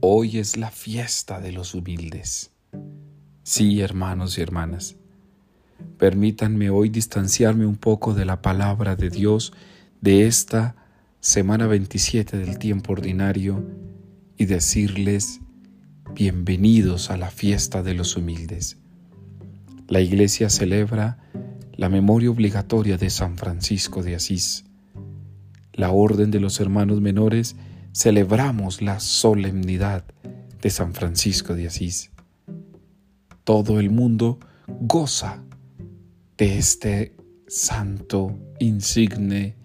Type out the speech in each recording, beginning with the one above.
Hoy es la fiesta de los humildes. Sí, hermanos y hermanas, permítanme hoy distanciarme un poco de la palabra de Dios de esta semana 27 del tiempo ordinario y decirles bienvenidos a la fiesta de los humildes. La iglesia celebra la memoria obligatoria de San Francisco de Asís. La orden de los hermanos menores celebramos la solemnidad de San Francisco de Asís. Todo el mundo goza de este santo, insigne,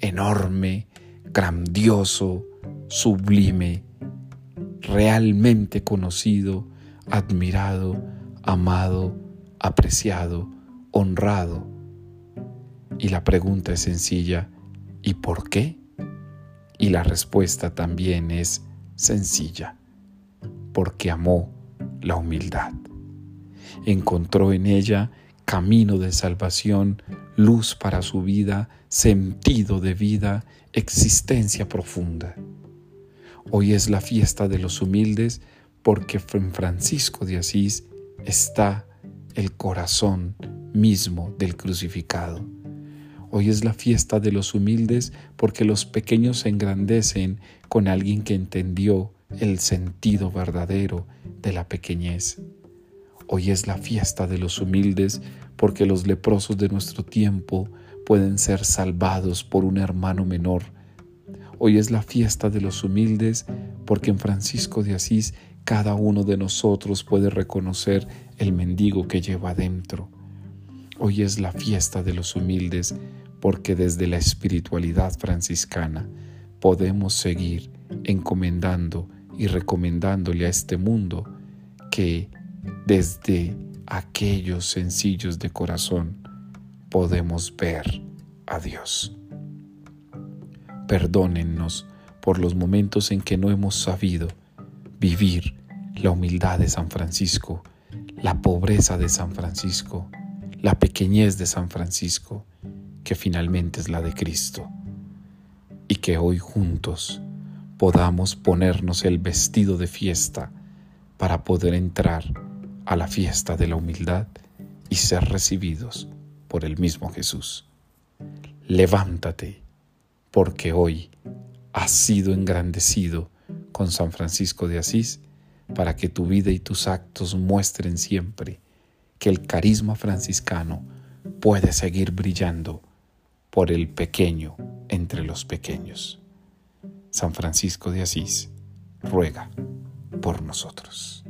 enorme, grandioso, sublime, realmente conocido, admirado, amado, apreciado, honrado. Y la pregunta es sencilla, ¿y por qué? Y la respuesta también es sencilla, porque amó la humildad. Encontró en ella camino de salvación, luz para su vida, sentido de vida, existencia profunda. Hoy es la fiesta de los humildes porque en Francisco de Asís está el corazón mismo del crucificado. Hoy es la fiesta de los humildes porque los pequeños se engrandecen con alguien que entendió el sentido verdadero de la pequeñez. Hoy es la fiesta de los humildes porque los leprosos de nuestro tiempo pueden ser salvados por un hermano menor. Hoy es la fiesta de los humildes porque en Francisco de Asís cada uno de nosotros puede reconocer el mendigo que lleva adentro. Hoy es la fiesta de los humildes porque desde la espiritualidad franciscana podemos seguir encomendando y recomendándole a este mundo que desde aquellos sencillos de corazón podemos ver a Dios. Perdónennos por los momentos en que no hemos sabido vivir la humildad de San Francisco, la pobreza de San Francisco, la pequeñez de San Francisco, que finalmente es la de Cristo, y que hoy juntos podamos ponernos el vestido de fiesta para poder entrar a la fiesta de la humildad y ser recibidos por el mismo Jesús. Levántate, porque hoy has sido engrandecido con San Francisco de Asís para que tu vida y tus actos muestren siempre que el carisma franciscano puede seguir brillando por el pequeño entre los pequeños. San Francisco de Asís ruega por nosotros.